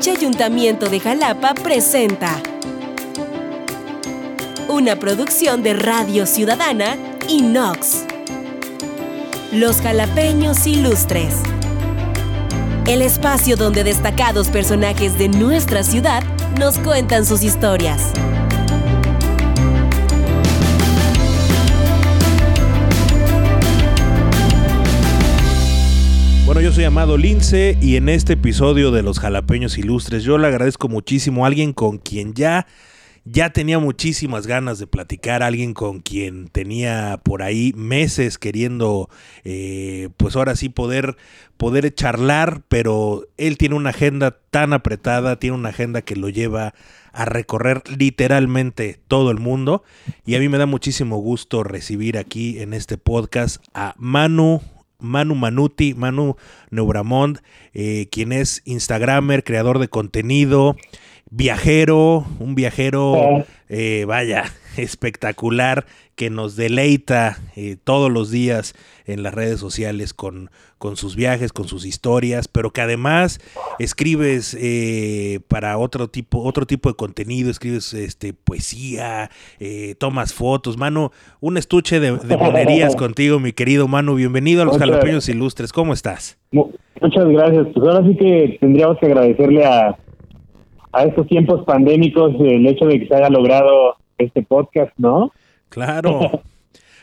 H Ayuntamiento de Jalapa presenta una producción de Radio Ciudadana y Nox. Los jalapeños ilustres. El espacio donde destacados personajes de nuestra ciudad nos cuentan sus historias. Bueno, yo soy Amado Lince y en este episodio de Los Jalapeños Ilustres yo le agradezco muchísimo a alguien con quien ya ya tenía muchísimas ganas de platicar, alguien con quien tenía por ahí meses queriendo, eh, pues ahora sí poder, poder charlar, pero él tiene una agenda tan apretada, tiene una agenda que lo lleva a recorrer literalmente todo el mundo y a mí me da muchísimo gusto recibir aquí en este podcast a Manu Manu Manuti, Manu Neubramond, eh, quien es Instagramer, creador de contenido, viajero, un viajero, eh, vaya, espectacular, que nos deleita eh, todos los días en las redes sociales con, con, sus viajes, con sus historias, pero que además escribes eh, para otro tipo, otro tipo de contenido, escribes este, poesía, tomas fotos. Manu, un estuche de, de monerías contigo, mi querido Manu. Bienvenido a los Jalapeños Ilustres. ¿Cómo estás? Muchas gracias. Pues ahora sí que tendríamos que agradecerle a a estos tiempos pandémicos el hecho de que se haya logrado este podcast, ¿no? Claro.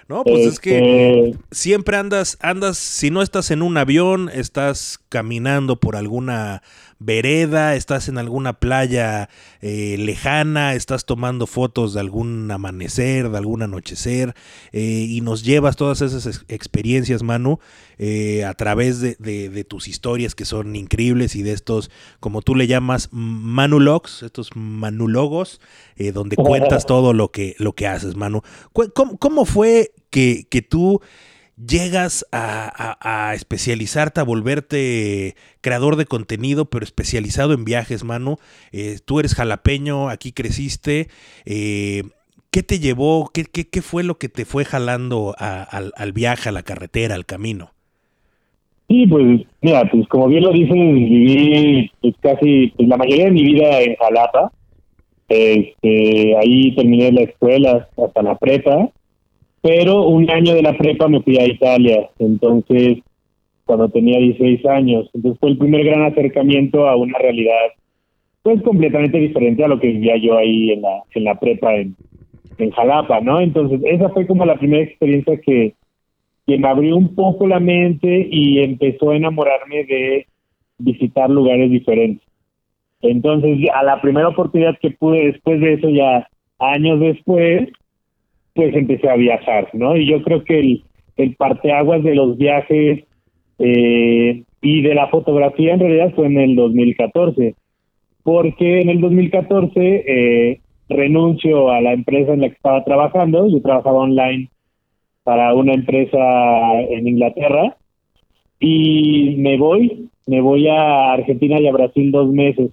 No, pues es que este siempre andas, andas, si no estás en un avión, estás caminando por alguna vereda, estás en alguna playa eh, lejana, estás tomando fotos de algún amanecer, de algún anochecer, eh, y nos llevas todas esas experiencias, Manu, eh, a través de, de, tus historias que son increíbles y de estos, como tú le llamas, manulogs, estos manulogos, donde cuentas todo lo que, lo que haces, Manu. ¿Cómo, cómo fue que, que tú llegas a, especializarte, a volverte creador de contenido, pero especializado en viajes, mano. Eh, tú eres jalapeño, aquí creciste. Eh, ¿Qué te llevó? ¿Qué, qué, fue lo que te fue jalando al, viaje, a la carretera, al camino? Sí, pues mira, pues como bien lo dices, viví pues, casi pues, la mayoría de mi vida en Jalapa. Este, ahí terminé la escuela hasta la prepa pero un año de la prepa me fui a Italia, entonces cuando tenía 16 años, entonces fue el primer gran acercamiento a una realidad pues completamente diferente a lo que vivía yo ahí en la en la prepa en, en Jalapa, ¿no? Entonces esa fue como la primera experiencia que que me abrió un poco la mente y empezó a enamorarme de visitar lugares diferentes. Entonces, a la primera oportunidad que pude después de eso, ya años después, pues empecé a viajar, ¿no? Y yo creo que el, el parteaguas de los viajes eh, y de la fotografía en realidad fue en el 2014, porque en el 2014 eh, renuncio a la empresa en la que estaba trabajando, yo trabajaba online para una empresa en Inglaterra y me voy, me voy a Argentina y a Brasil dos meses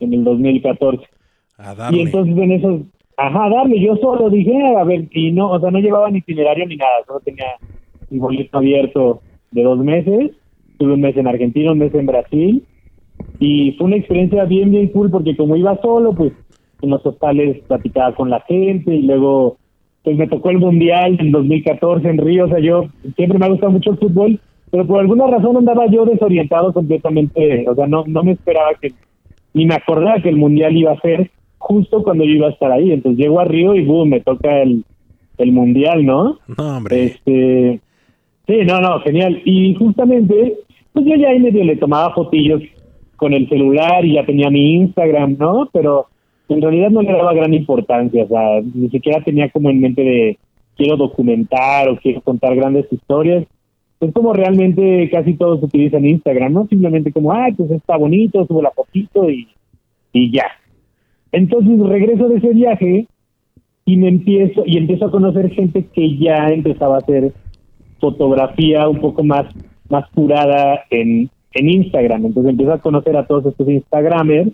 en el 2014. Y entonces en esos Ajá, darle, yo solo dije, a ver, y no, o sea, no llevaba ni itinerario ni nada, solo tenía un boleto abierto de dos meses, tuve un mes en Argentina, un mes en Brasil, y fue una experiencia bien, bien cool, porque como iba solo, pues en los hostales platicaba con la gente, y luego, pues me tocó el Mundial en 2014 en Río, o sea, yo siempre me ha gustado mucho el fútbol, pero por alguna razón andaba yo desorientado completamente, o sea, no, no me esperaba que, ni me acordaba que el Mundial iba a ser, justo cuando yo iba a estar ahí. Entonces llego a Río y boom, me toca el, el mundial, ¿no? No, hombre. Este, sí, no, no, genial. Y justamente, pues yo ya ahí medio le tomaba fotillos con el celular y ya tenía mi Instagram, ¿no? Pero en realidad no le daba gran importancia, o sea, ni siquiera tenía como en mente de quiero documentar o quiero contar grandes historias. Es como realmente casi todos utilizan Instagram, ¿no? Simplemente como, ay, pues está bonito, subo la fotito y, y ya, entonces regreso de ese viaje y me empiezo y empiezo a conocer gente que ya empezaba a hacer fotografía un poco más más curada en, en Instagram. Entonces empiezo a conocer a todos estos Instagramers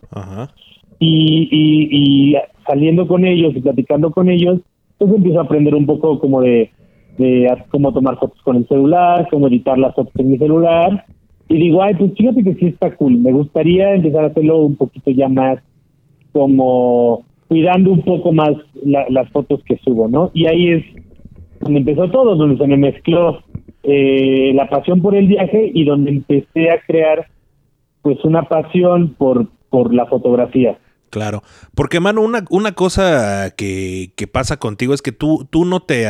Y, y, saliendo con ellos y platicando con ellos, pues empiezo a aprender un poco como de, de cómo tomar fotos con el celular, cómo editar las fotos en mi celular y digo, ay, pues fíjate que sí está cool, me gustaría empezar a hacerlo un poquito ya más como cuidando un poco más las fotos que subo, ¿no? Y ahí es donde empezó todo, donde se me mezcló eh, la pasión por el viaje y donde empecé a crear pues una pasión por, por la fotografía. Claro, porque mano, una, una cosa que, que pasa contigo es que tú, tú no te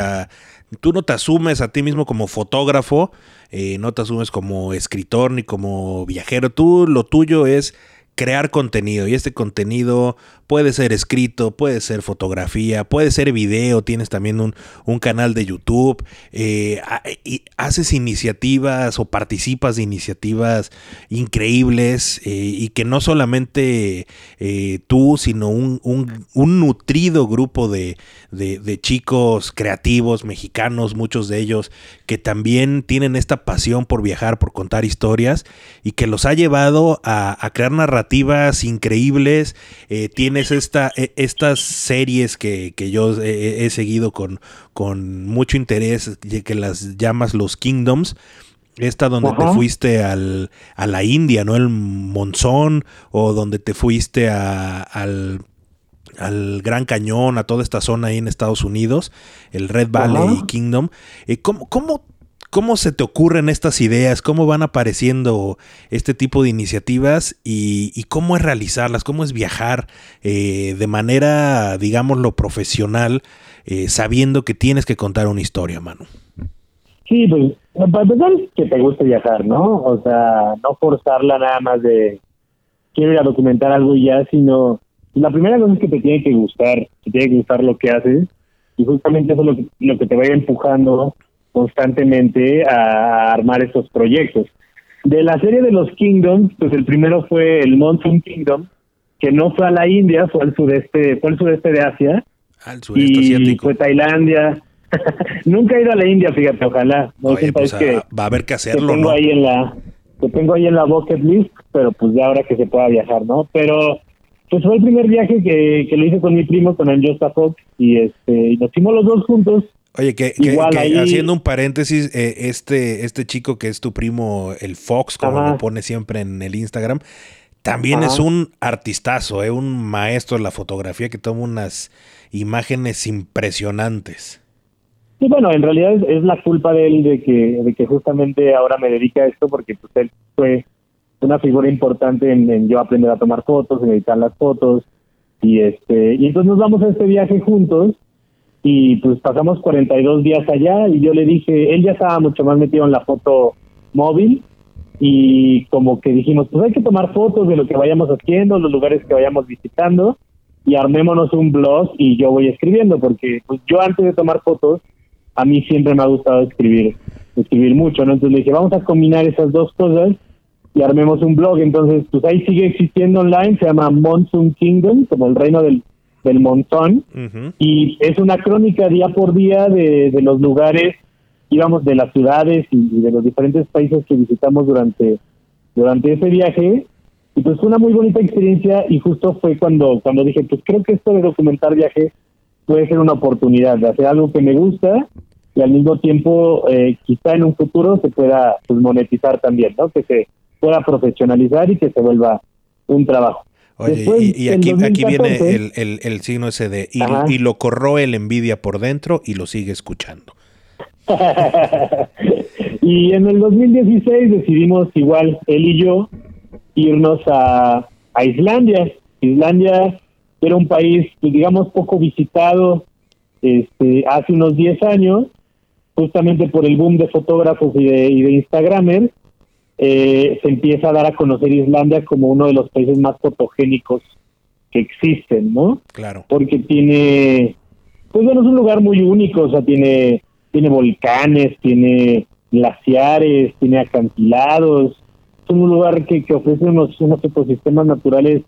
tú no te asumes a ti mismo como fotógrafo, eh, no te asumes como escritor ni como viajero, tú lo tuyo es crear contenido y este contenido puede ser escrito, puede ser fotografía, puede ser video, tienes también un, canal de YouTube, eh, y haces iniciativas o participas de iniciativas increíbles eh, y que no solamente eh, tú, sino un, nutrido grupo de, chicos creativos mexicanos, muchos de ellos, que también tienen esta pasión por viajar, por contar historias y que los ha llevado a, crear narrativas increíbles, tiene esta, e, estas series que, yo he, seguido con, con mucho interés, que las llamas los Kingdoms. Esta donde te fuiste al, a la India, ¿no? El Monzón, o donde te fuiste al, al Gran Cañón, a toda esta zona ahí en Estados Unidos, el Red Valley Kingdom. Eh, ¿cómo, ¿Cómo ¿Cómo se te ocurren estas ideas? ¿Cómo van apareciendo este tipo de iniciativas? ¿Y, cómo es realizarlas? ¿Cómo es viajar eh, de manera, digámoslo, profesional, eh, sabiendo que tienes que contar una historia, mano? Sí, pues, para empezar, que te guste viajar, ¿no? O sea, no forzarla nada más de quiero ir a documentar algo y ya, sino la primera cosa es que te tiene que gustar, te tiene que gustar lo que haces y justamente eso es lo que, lo que te va a ir empujando constantemente a armar estos proyectos. De la serie de los Kingdoms, pues el primero fue el Monsoon Kingdom, que no fue a la India, fue al sudeste, fue al sudeste de Asia. Al sudeste y asiático. Fue Tailandia. Nunca he ido a la India, fíjate, ojalá. No pues, que va a haber que hacerlo, tengo ahí en la que tengo ahí en la bucket list, pero pues ya ahora que se pueda viajar, ¿no? Pero pues fue el primer viaje que, que lo hice con mi primo, con Anjosta Fox, y este y nos fuimos los dos juntos Oye, que, haciendo un paréntesis, eh, este, este chico que es tu primo, el Fox, como lo pone siempre en el Instagram, también es un artistazo, eh, un maestro de la fotografía que toma unas imágenes impresionantes. Sí, bueno, en realidad es, la culpa de él de que, de que justamente ahora me dedica a esto, porque pues él fue una figura importante en, en yo aprender a tomar fotos, en editar las fotos, y este y entonces nos vamos a este viaje juntos y pues pasamos 42 días allá y yo le dije, él ya estaba mucho más metido en la foto móvil y como que dijimos, pues hay que tomar fotos de lo que vayamos haciendo, los lugares que vayamos visitando y armémonos un blog y yo voy escribiendo porque pues yo antes de tomar fotos a mí siempre me ha gustado escribir, escribir mucho, ¿no? Entonces le dije, vamos a combinar esas dos cosas y armemos un blog. Entonces, pues ahí sigue existiendo online, se llama Monsoon Kingdom, como el reino del del montón y es una crónica día por día de, de los lugares, íbamos de las ciudades y, de los diferentes países que visitamos durante, durante ese viaje y pues fue una muy bonita experiencia y justo fue cuando, cuando dije, pues creo que esto de documentar viaje puede ser una oportunidad de hacer algo que me gusta y al mismo tiempo eh, quizá en un futuro se pueda pues, monetizar también, ¿no? Que se pueda profesionalizar y que se vuelva un trabajo. Oye, y, aquí, aquí viene el, el, signo ese de y, lo corroe el envidia por dentro y lo sigue escuchando. y en el 2016 decidimos igual, él y yo, irnos a, a Islandia. Islandia era un país, pues, digamos, poco visitado este, hace unos 10 años, justamente por el boom de fotógrafos y de, y de Instagramers eh, se empieza a dar a conocer Islandia como uno de los países más fotogénicos que existen, ¿no? Claro. Porque tiene, pues bueno, es un lugar muy único, o sea, tiene, tiene volcanes, tiene glaciares, tiene acantilados, es un lugar que, que ofrece unos, unos ecosistemas naturales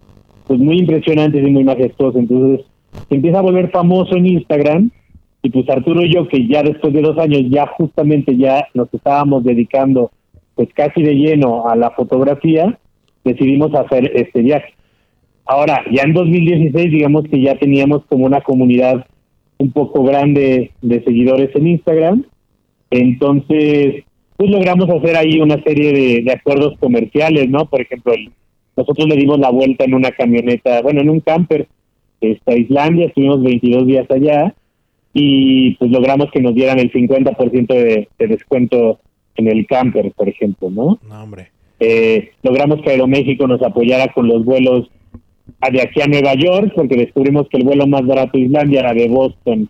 pues muy impresionantes y muy majestuosos, entonces se empieza a volver famoso en Instagram y pues Arturo y yo que ya después de dos años ya justamente ya nos estábamos dedicando pues casi de lleno a la fotografía, decidimos hacer este viaje. Ahora, ya en 2016, digamos que ya teníamos como una comunidad un poco grande de seguidores en Instagram, entonces pues logramos hacer ahí una serie de, acuerdos comerciales, ¿no? Por ejemplo, nosotros le dimos la vuelta en una camioneta, bueno, en un camper a Islandia, estuvimos 22 días allá y pues logramos que nos dieran el 50% de, de descuento en el camper, por ejemplo, ¿no? No, hombre. Eh, logramos que Aeroméxico nos apoyara con los vuelos de aquí a Nueva York, porque descubrimos que el vuelo más barato de Islandia era de Boston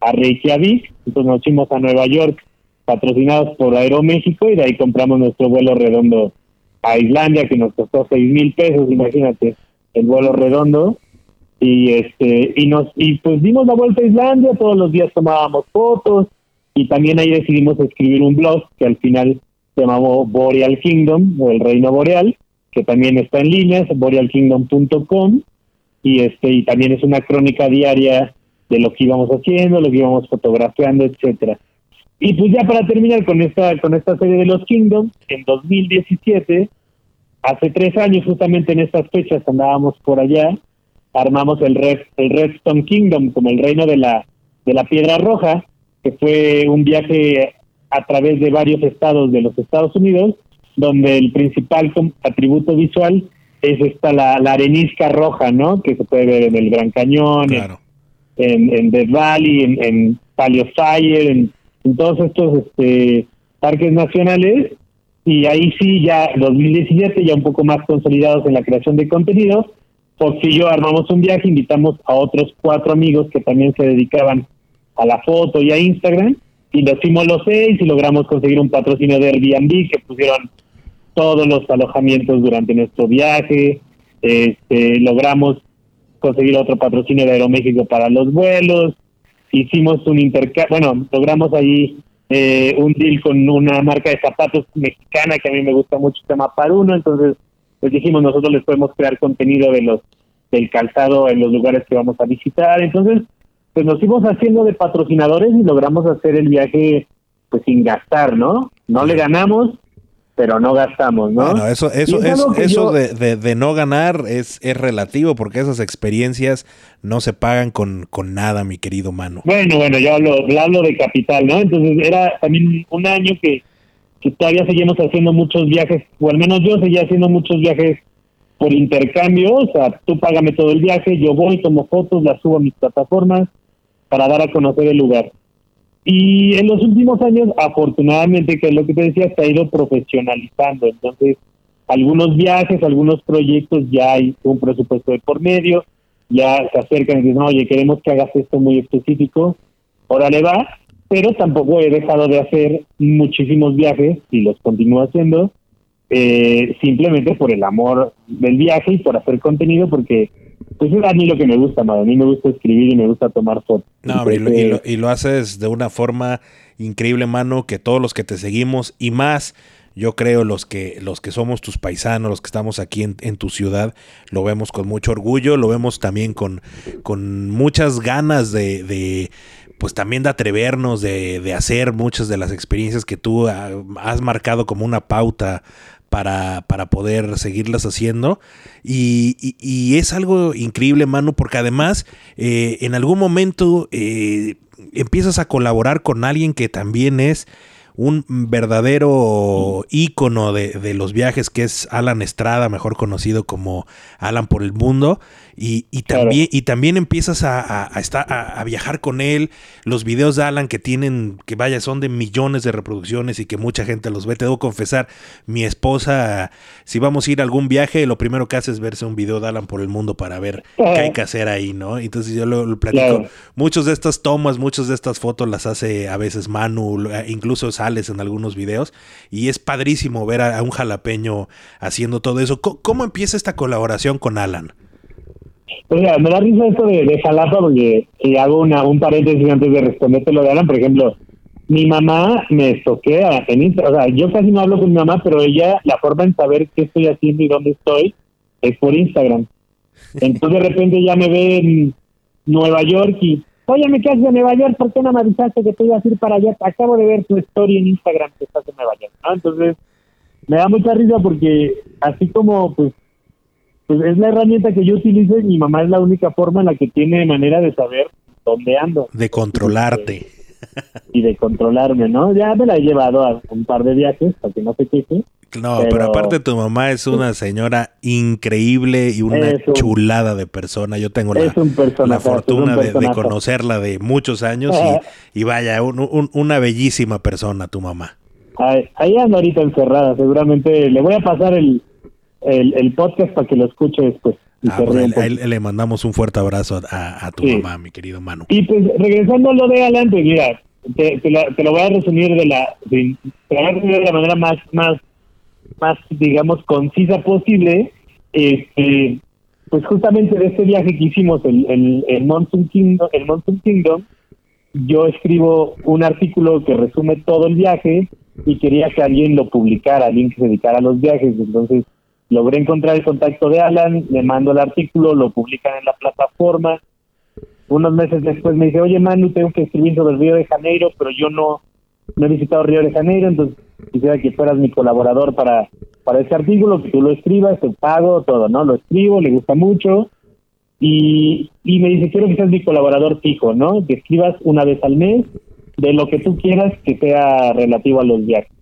a Reykjavik, entonces nos fuimos a Nueva York patrocinados por Aeroméxico y de ahí compramos nuestro vuelo redondo a Islandia que nos costó seis mil pesos, imagínate, el vuelo redondo y este y nos y pues dimos la vuelta a Islandia, todos los días tomábamos fotos y también ahí decidimos escribir un blog que al final se llamó Boreal Kingdom o el Reino Boreal, que también está en línea, es borealkingdom.com y este y también es una crónica diaria de lo que íbamos haciendo, lo que íbamos fotografiando, etcétera. Y pues ya para terminar con esta con esta serie de los Kingdoms, en 2017, hace tres años justamente en estas fechas andábamos por allá, armamos el Red, el Redstone Kingdom como el reino de la de la piedra roja, que fue un viaje a través de varios estados de los Estados Unidos, donde el principal atributo visual es esta la, arenisca roja, ¿no? Que se puede ver en el Gran Cañón, en, en Death Valley, en, en Paleo Fire, en, todos estos este, parques nacionales. Y ahí sí, ya 2017, ya un poco más consolidados en la creación de contenido, porque yo armamos un viaje, invitamos a otros cuatro amigos que también se dedicaban a la foto y a Instagram, y los seis y logramos conseguir un patrocinio de Airbnb que pusieron todos los alojamientos durante nuestro viaje, este, logramos conseguir otro patrocinio de Aeroméxico para los vuelos, hicimos un intercambio, bueno, logramos ahí eh, un deal con una marca de zapatos mexicana que a mí me gusta mucho, se llama Paruno, entonces pues dijimos nosotros les podemos crear contenido de los del calzado en los lugares que vamos a visitar, entonces pues nos fuimos haciendo de patrocinadores y logramos hacer el viaje pues sin gastar, ¿no? No le ganamos, pero no gastamos, ¿no? Bueno, eso, eso, es, eso de, de, no ganar es, es relativo porque esas experiencias no se pagan con, con nada, mi querido mano. Bueno, bueno, yo hablo, hablo de capital, ¿no? Entonces era también un año que, que todavía seguimos haciendo muchos viajes, o al menos yo seguía haciendo muchos viajes por intercambio, o sea, tú págame todo el viaje, yo voy, tomo fotos, las subo a mis plataformas para dar a conocer el lugar. Y en los últimos años, afortunadamente, que es lo que te decía, se ha ido profesionalizando. Entonces, algunos viajes, algunos proyectos ya hay un presupuesto de por medio, ya se acercan y dicen, oye, queremos que hagas esto muy específico, órale va, pero tampoco he dejado de hacer muchísimos viajes y los continúo haciendo, eh, simplemente por el amor del viaje y por hacer contenido, porque pues es a mí lo que me gusta, A mí me gusta escribir y me gusta tomar fotos. No, lo, y, lo, haces de una forma increíble, mano, que todos los que te seguimos y más, yo creo los que los que somos tus paisanos, los que estamos aquí en, tu ciudad, lo vemos con mucho orgullo, lo vemos también con, con muchas ganas de, de pues también de atrevernos, de, de, hacer muchas de las experiencias que tú has marcado como una pauta para, para poder seguirlas haciendo. Y, es algo increíble, Manu, porque además eh, en algún momento eh, empiezas a colaborar con alguien que también es un verdadero ícono de, de, los viajes, que es Alan Estrada, mejor conocido como Alan por el Mundo. Y, también, y también empiezas a, estar, a, viajar con él. Los videos de Alan que tienen, que vaya, son de millones de reproducciones y que mucha gente los ve. Te debo confesar, mi esposa, si vamos a ir a algún viaje, lo primero que hace es verse un video de Alan por el mundo para ver qué hay que hacer ahí, ¿no? Entonces yo lo, platico. Muchos de estas tomas, muchas de estas fotos las hace a veces Manu, incluso sales en algunos videos. Y es padrísimo ver a, un jalapeño haciendo todo eso. ¿Cómo empieza esta colaboración con Alan? O sea, me da risa esto de, de Jalapa porque si hago una, un paréntesis antes de responderte lo de Alan, por ejemplo, mi mamá me toquea en Instagram, o sea, yo casi no hablo con mi mamá, pero ella, la forma en saber qué estoy haciendo y dónde estoy es por Instagram. Entonces de repente ya me ve en Nueva York y, oye, me quedas de Nueva York, ¿por qué no me avisaste que te ibas a ir para allá? Acabo de ver tu story en Instagram que estás en Nueva York, ¿no? Entonces me da mucha risa porque así como pues pues es la herramienta que yo utilizo y mi mamá es la única forma en la que tiene manera de saber dónde ando. De controlarte. y de controlarme, ¿no? Ya me la he llevado a un par de viajes para que no se queje. No, pero, aparte tu mamá es una señora increíble y una chulada de persona. Yo tengo la, la fortuna de, conocerla de muchos años y, vaya, una bellísima persona tu mamá. Ahí, anda ahorita encerrada, seguramente le voy a pasar el, el, podcast para que lo escuche después. Ah, pues le mandamos un fuerte abrazo a, tu mamá, mi querido Manu. Y pues regresando a lo de Alan, pues mira, te, lo voy a resumir de la, de, de la manera más, más más, digamos, concisa posible, este, pues justamente de este viaje que hicimos, el, el, el, Monsoon Kingdom, el Monsoon Kingdom, yo escribo un artículo que resume todo el viaje y quería que alguien lo publicara, alguien que se dedicara a los viajes. Entonces logré encontrar el contacto de Alan, le mando el artículo, lo publican en la plataforma. Unos meses después me dice, oye Manu, tengo que escribir sobre el Río de Janeiro, pero yo no, no he visitado Río de Janeiro, entonces quisiera que fueras mi colaborador para, para ese artículo, que tú lo escribas, te pago, todo, ¿no? Lo escribo, le gusta mucho. Y, y me dice, quiero que seas mi colaborador fijo, ¿no? Que escribas una vez al mes de lo que tú quieras que sea relativo a los viajes.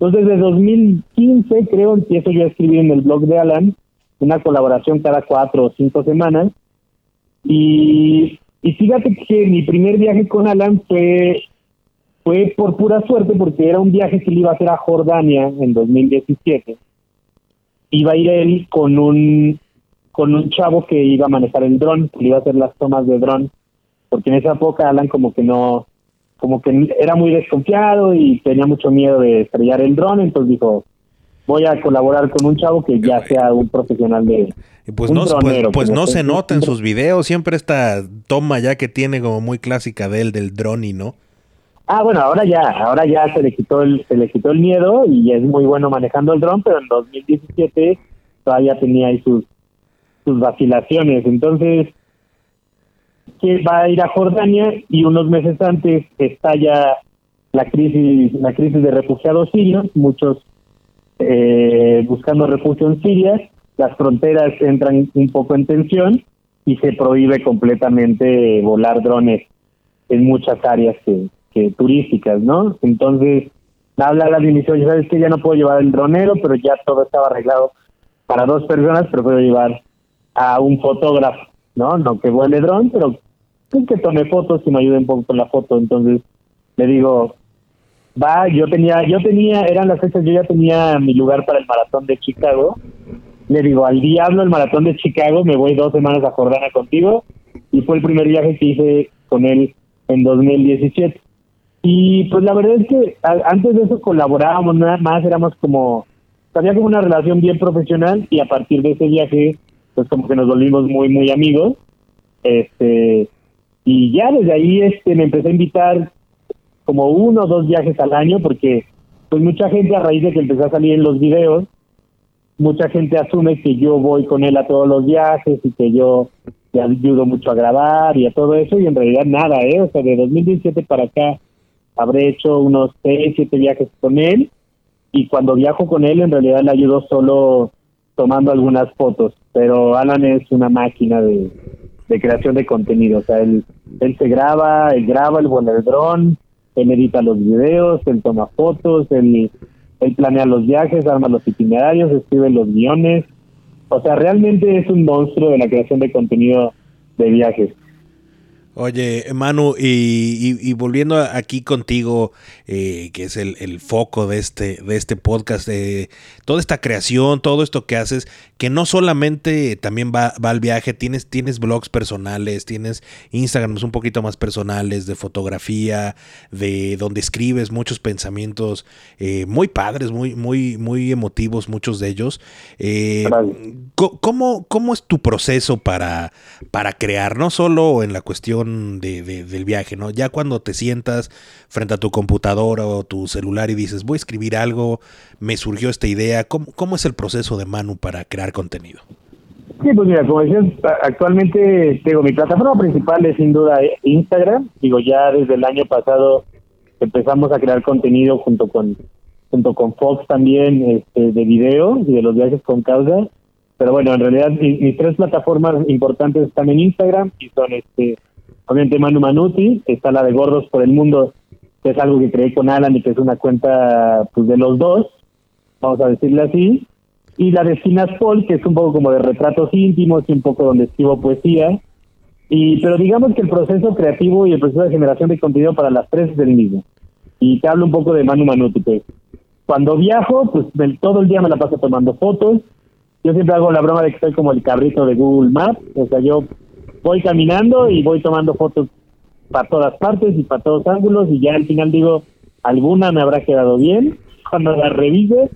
Entonces, desde 2015, creo, empiezo yo a escribir en el blog de Alan una colaboración cada cuatro o cinco semanas. Y, y fíjate que mi primer viaje con Alan fue fue por pura suerte porque era un viaje que él iba a hacer a Jordania en 2017. Iba a ir él con un con un chavo que iba a manejar el dron, que iba a hacer las tomas de dron, porque en esa época Alan como que no, como que era muy desconfiado y tenía mucho miedo de estrellar el dron, entonces dijo, voy a colaborar con un chavo que ya sea un profesional de... Pues no, pues, pues no se nota en sus videos, siempre esta toma ya que tiene como muy clásica de él del dron y no. Ah, bueno, ahora ya, ahora ya se le quitó el, se le quitó el miedo y es muy bueno manejando el dron, pero en 2017 todavía tenía ahí sus, sus vacilaciones. Entonces, que va a ir a Jordania y unos meses antes estalla la crisis, la crisis de refugiados sirios, muchos eh, buscando refugio en Siria, las fronteras entran un poco en tensión y se prohíbe completamente volar drones en muchas áreas que, turísticas, ¿no? Entonces, habla la inicio, sabes que ya no puedo llevar el dronero, pero ya todo estaba arreglado para dos personas, pero puedo llevar a un fotógrafo, ¿no? No que vuele dron, pero pues, que tome fotos y me ayude un poco con la foto. Entonces, le digo, va, yo tenía, yo tenía, eran las fechas, yo ya tenía mi lugar para el maratón de Chicago. Le digo, al diablo el maratón de Chicago, me voy dos semanas a Jordana contigo. Y fue el primer viaje que hice con él en 2017. Y pues la verdad es que antes de eso colaborábamos nada más, éramos como, había como una relación bien profesional y a partir de ese viaje, pues como que nos volvimos muy, muy amigos. Este, y ya desde ahí este, me empecé a invitar como uno o dos viajes al año porque pues mucha gente a raíz de que empecé a salir en los videos, mucha gente asume que yo voy con él a todos los viajes y que yo le ayudo mucho a grabar y a todo eso y en realidad nada, ¿eh? O sea, de 2017 para acá habré hecho unos seis, siete viajes con él y cuando viajo con él en realidad le ayudo solo tomando algunas fotos, pero Alan es una máquina de, creación de contenido, o sea, él, él se graba, él graba, él vuela el dron, él edita los videos, él toma fotos, él, él planea los viajes, arma los itinerarios, escribe los guiones, o sea, realmente es un monstruo de la creación de contenido de viajes. Oye, Manu, y, volviendo aquí contigo, eh, que es el, foco de este, de este podcast, de toda esta creación, todo esto que haces, que no solamente también va, al viaje, tienes, tienes blogs personales, tienes Instagrams un poquito más personales, de fotografía, de donde escribes muchos pensamientos eh, muy padres, muy, muy, muy emotivos, muchos de ellos. Eh, ¿cómo, ¿Cómo es tu proceso para, para crear? No solo en la cuestión de, del viaje, ¿no? Ya cuando te sientas frente a tu computadora o tu celular y dices, voy a escribir algo, me surgió esta idea, ¿cómo, es el proceso de Manu para crear contenido? Sí, pues mira, como decías, actualmente, digo, mi plataforma principal es sin duda Instagram. Digo, ya desde el año pasado empezamos a crear contenido junto con junto con Fox también este, de video y de los viajes con causa. Pero bueno, en realidad mis tres plataformas importantes están en Instagram y son este obviamente Manu Manuti, está la de Gordos por el Mundo, que es algo que creé con Alan y que es una cuenta pues de los dos, vamos a decirle así, y la de Finas Paul, que es un poco como de retratos íntimos y un poco donde escribo poesía, y pero digamos que el proceso creativo y el proceso de generación de contenido para las tres es el mismo. Y te hablo un poco de Manu Manuti, pues. Cuando viajo, pues todo el día me la paso tomando fotos. Yo siempre hago la broma de que soy como el cabrito de Google Maps, o sea, yo voy caminando y voy tomando fotos para todas partes y para todos ángulos y ya al final digo, alguna me habrá quedado bien cuando la revise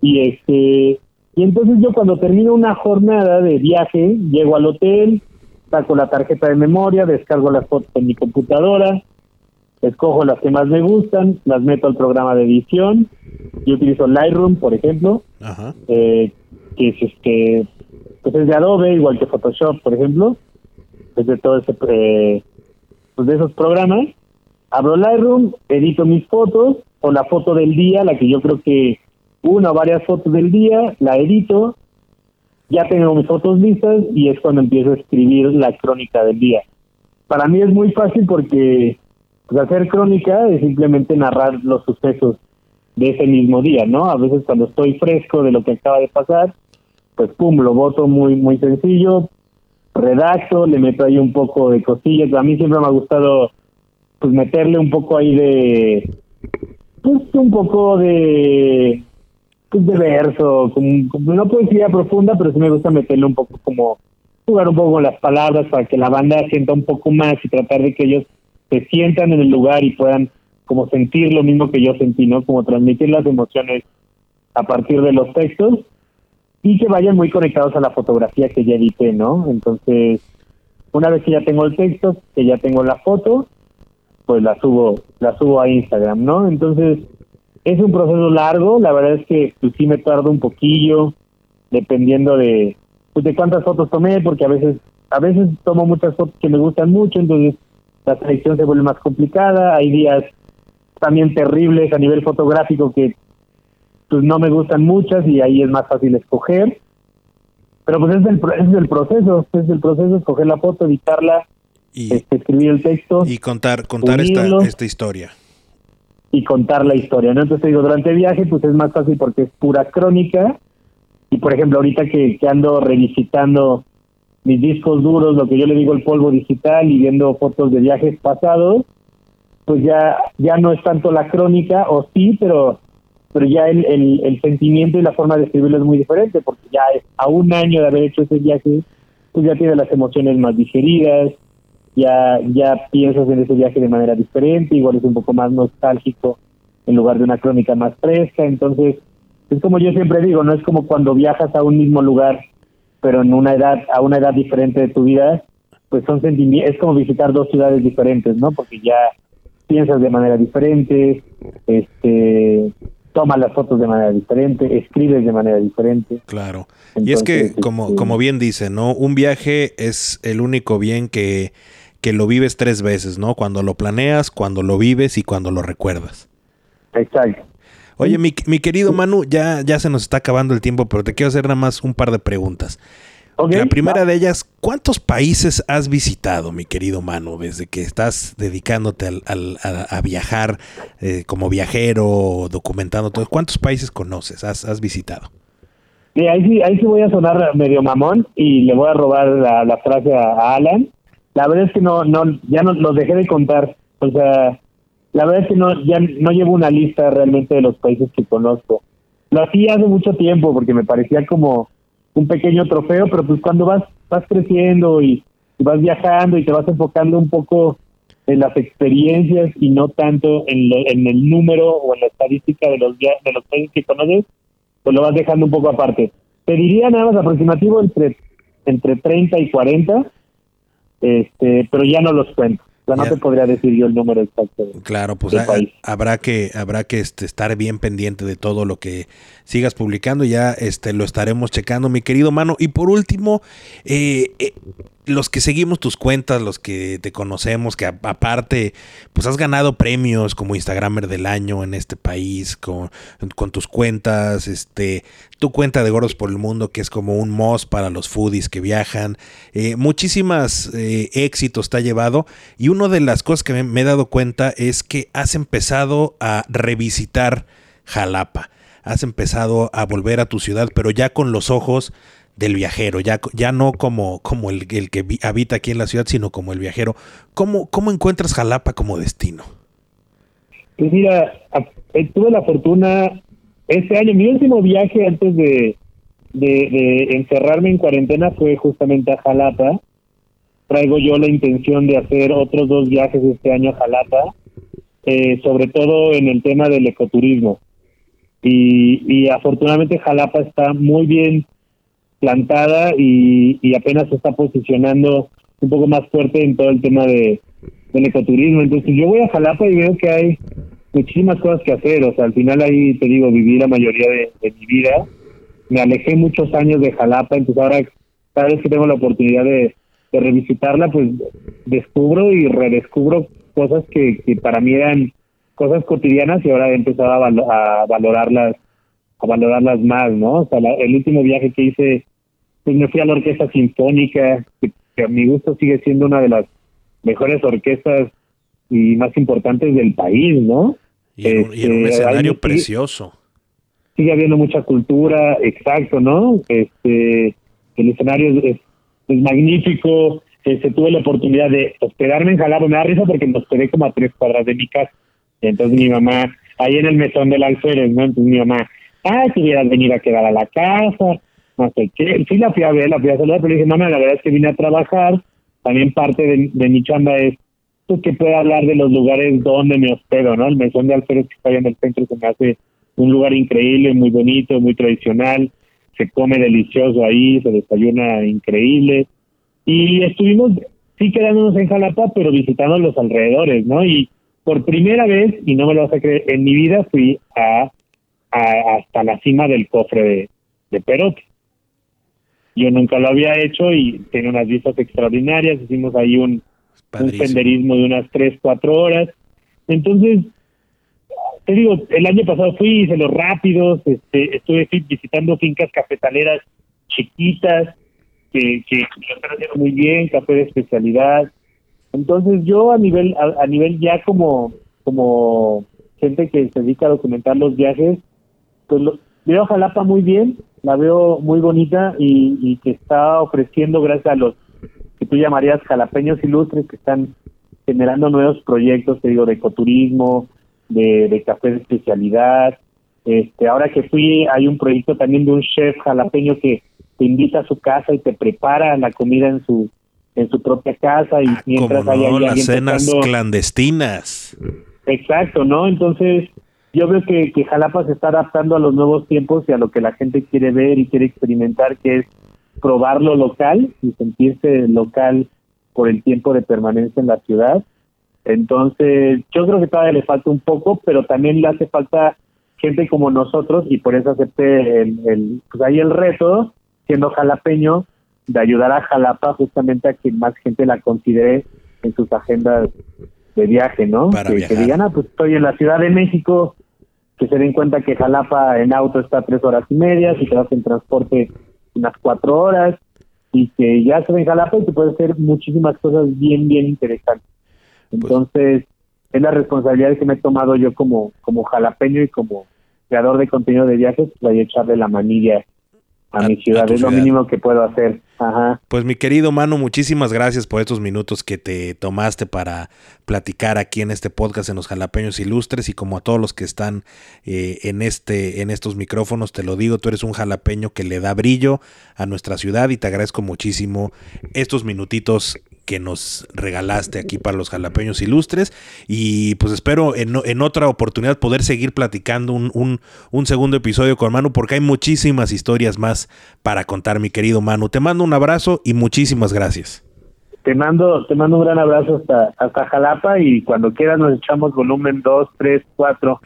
y este y entonces yo cuando termino una jornada de viaje, llego al hotel, saco la tarjeta de memoria, descargo las fotos en mi computadora, escojo las que más me gustan, las meto al programa de edición. Yo utilizo Lightroom, por ejemplo, eh, que es este, pues es de Adobe, igual que Photoshop, por ejemplo, es de todo ese, eh, pues esos programas. Abro Lightroom, edito mis fotos o la foto del día, la que yo creo que una o varias fotos del día, la edito, ya tengo mis fotos listas y es cuando empiezo a escribir la crónica del día. Para mí es muy fácil porque pues, hacer crónica es simplemente narrar los sucesos de ese mismo día, ¿no? A veces cuando estoy fresco de lo que acaba de pasar, pues pum, lo voto muy muy sencillo, redacto, le meto ahí un poco de cosillas. A mí siempre me ha gustado pues meterle un poco ahí de pues un poco de pues de verso, como, como no poesía profunda, pero sí me gusta meterle un poco como jugar un poco con las palabras para que la banda sienta un poco más y tratar de que ellos se sientan en el lugar y puedan como sentir lo mismo que yo sentí, ¿no? Como transmitir las emociones a partir de los textos y que vayan muy conectados a la fotografía que ya edité, ¿no? Entonces, una vez que ya tengo el texto, que ya tengo la foto, pues la subo, la subo a Instagram, ¿no? Entonces, es un proceso largo, la verdad es que pues, sí me tardo un poquillo, dependiendo de, pues, de cuántas fotos tomé, porque a veces, a veces tomo muchas fotos que me gustan mucho, entonces la selección se vuelve más complicada, hay días también terribles a nivel fotográfico que pues no me gustan muchas y ahí es más fácil escoger. Pero pues es el, es el proceso, es el proceso, escoger la foto, editarla, y, este, escribir el texto. Y contar, contar esta, esta historia y contar la historia, ¿no? Entonces digo, durante el viaje pues es más fácil porque es pura crónica y por ejemplo ahorita que, que ando revisitando mis discos duros, lo que yo le digo el polvo digital y viendo fotos de viajes pasados, pues ya ya no es tanto la crónica, o sí, pero pero ya el, el, sentimiento y la forma de escribirlo es muy diferente, porque ya a un año de haber hecho ese viaje, pues ya tiene las emociones más digeridas, ya, ya piensas en ese viaje de manera diferente, igual es un poco más nostálgico en lugar de una crónica más fresca, entonces es como yo siempre digo, no es como cuando viajas a un mismo lugar, pero en una edad, a una edad diferente de tu vida, pues son es como visitar dos ciudades diferentes, ¿no? Porque ya piensas de manera diferente, este tomas las fotos de manera diferente, escribes de manera diferente. Claro. y es que, como, este, como bien dice, ¿no? Un viaje es el único bien que que lo vives tres veces, ¿no? Cuando lo planeas, cuando lo vives y cuando lo recuerdas. Exacto. Oye, mi, mi querido Manu, ya, ya se nos está acabando el tiempo, pero te quiero hacer nada más un par de preguntas. La primera de ellas, ¿cuántos países has visitado, mi querido Manu, desde que estás dedicándote al, a, viajar eh, como viajero, documentando todo? ¿Cuántos países conoces, has, has visitado? Sí, ahí sí, ahí sí voy a sonar medio mamón y le voy a robar la, frase a Alan la verdad es que no, no, ya no los dejé de contar. O sea, la verdad es que no, ya no llevo una lista realmente de los países que conozco. Lo hacía hace mucho tiempo porque me parecía como un pequeño trofeo, pero pues cuando vas, vas creciendo y, vas viajando y te vas enfocando un poco en las experiencias y no tanto en, en el número o en la estadística de los de los países que conoces, pues lo vas dejando un poco aparte. Te diría nada más aproximativo entre entre 30 y 40 este, pero ya no los cuento. No te podría decir yo el número exacto. Claro, pues habrá que habrá que este, estar bien pendiente de todo lo que sigas publicando. Ya este lo estaremos checando, mi querido mano. Y por último, eh, eh, los que seguimos tus cuentas, los que te conocemos, que aparte, pues has ganado premios como Instagramer del año en este país, con, tus cuentas, este, tu cuenta de Gordos por el Mundo, que es como un mos para los foodies que viajan. Eh, muchísimas eh, éxitos te ha llevado. Y una de las cosas que me he dado cuenta es que has empezado a revisitar Jalapa. Has empezado a volver a tu ciudad, pero ya con los ojos del viajero, ya, ya no como, como el, el, que habita aquí en la ciudad, sino como el viajero. ¿Cómo, ¿Cómo encuentras Jalapa como destino? Pues mira, eh, tuve la fortuna, este año, mi último viaje antes de, de, encerrarme en cuarentena fue justamente a Jalapa. Traigo yo la intención de hacer otros dos viajes este año a Jalapa, eh, sobre todo en el tema del ecoturismo. Y, y afortunadamente Jalapa está muy bien plantada y, apenas se está posicionando un poco más fuerte en todo el tema de del ecoturismo. Entonces yo voy a Jalapa y veo que hay muchísimas cosas que hacer. O sea, al final ahí te digo, viví la mayoría de, mi vida. Me alejé muchos años de Jalapa, entonces ahora cada vez que tengo la oportunidad de, revisitarla, pues descubro y redescubro cosas que, que para mí eran cosas cotidianas y ahora he empezado a, a valorarlas a valorarlas más, ¿no? O sea, el último viaje que hice pues me fui a la Orquesta Sinfónica, que, a mi gusto sigue siendo una de las mejores orquestas y más importantes del país, ¿no? Y en, un este, escenario precioso. Sigue, habiendo mucha cultura, exacto, ¿no? Este, el escenario es, es, magnífico. Este, tuve la oportunidad de hospedarme en Jalapa, me da risa porque me hospedé como a tres cuadras de mi casa. Entonces mi mamá, ahí en el mesón del alférez, ¿no? Entonces mi mamá, ah, quisieras venir a quedar a la casa, no sé qué. Sí la fui a ver, la fui a saludar, pero le dije, mamá, la verdad es que vine a trabajar. También parte de, mi chamba es pues, que pueda hablar de los lugares donde me hospedo, ¿no? El mesón de Alférez que está ahí en el centro se me hace un lugar increíble, muy bonito, muy tradicional. Se come delicioso ahí, se desayuna increíble. Y estuvimos, sí quedándonos en Jalapa, pero visitando los alrededores, ¿no? Y por primera vez, y no me lo vas a creer, en mi vida fui a, hasta la cima del cofre de, de Perote. Yo nunca lo había hecho y tiene unas vistas extraordinarias. Hicimos ahí un, un senderismo de unas 3, 4 horas. Entonces, te digo, el año pasado fui, hice los rápidos, este, estuve visitando fincas cafetaleras chiquitas que, que lo están haciendo muy bien, café de especialidad. Entonces yo a nivel a, nivel ya como como gente que se dedica a documentar los viajes, pues lo, veo Jalapa muy bien, la veo muy bonita y, que está ofreciendo gracias a los que tú llamarías jalapeños ilustres que están generando nuevos proyectos, te digo, de ecoturismo, de, de café de especialidad. Este, ahora que fui, hay un proyecto también de un chef jalapeño que te invita a su casa y te prepara la comida en su en su propia casa y ah, mientras hay las cenas clandestinas. Exacto, ¿no? Entonces, yo veo que, que Jalapa se está adaptando a los nuevos tiempos y a lo que la gente quiere ver y quiere experimentar, que es probar lo local y sentirse local por el tiempo de permanencia en la ciudad. Entonces, yo creo que todavía le falta un poco, pero también le hace falta gente como nosotros y por eso acepté el, el pues ahí el reto, siendo jalapeño, de ayudar a Jalapa justamente a que más gente la considere en sus agendas de viaje, ¿no? que, que, digan, ah, pues estoy en la Ciudad de México, que se den cuenta que Jalapa en auto está tres horas y media, si te vas en transporte unas cuatro horas, y que ya se ve en Jalapa y te puede hacer muchísimas cosas bien, bien interesantes. Pues Entonces, es la responsabilidad que me he tomado yo como, como jalapeño y como creador de contenido de viajes, pues, echarle la manilla a, mi ciudad, es lo mínimo que puedo hacer. Ajá. Pues mi querido Manu, muchísimas gracias por estos minutos que te tomaste para platicar aquí en este podcast en los jalapeños ilustres y como a todos los que están eh, en este en estos micrófonos te lo digo, tú eres un jalapeño que le da brillo a nuestra ciudad y te agradezco muchísimo estos minutitos que nos regalaste aquí para los jalapeños ilustres. Y pues espero en, en otra oportunidad poder seguir platicando un, un, segundo episodio con Manu, porque hay muchísimas historias más para contar, mi querido Manu. Te mando un abrazo y muchísimas gracias. Te mando, te mando un gran abrazo hasta, hasta Jalapa y cuando quieras nos echamos volumen 2, 3, 4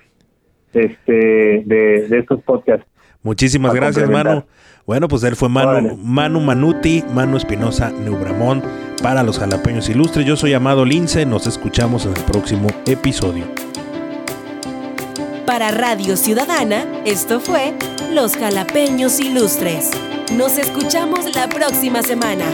este, de, de estos podcasts. Muchísimas gracias, Manu. Bueno, pues él fue Manu, Manu Manuti, Manu Espinosa Neubramón para los jalapeños ilustres. Yo soy Amado Lince, nos escuchamos en el próximo episodio. Para Radio Ciudadana, esto fue Los Jalapeños Ilustres. Nos escuchamos la próxima semana.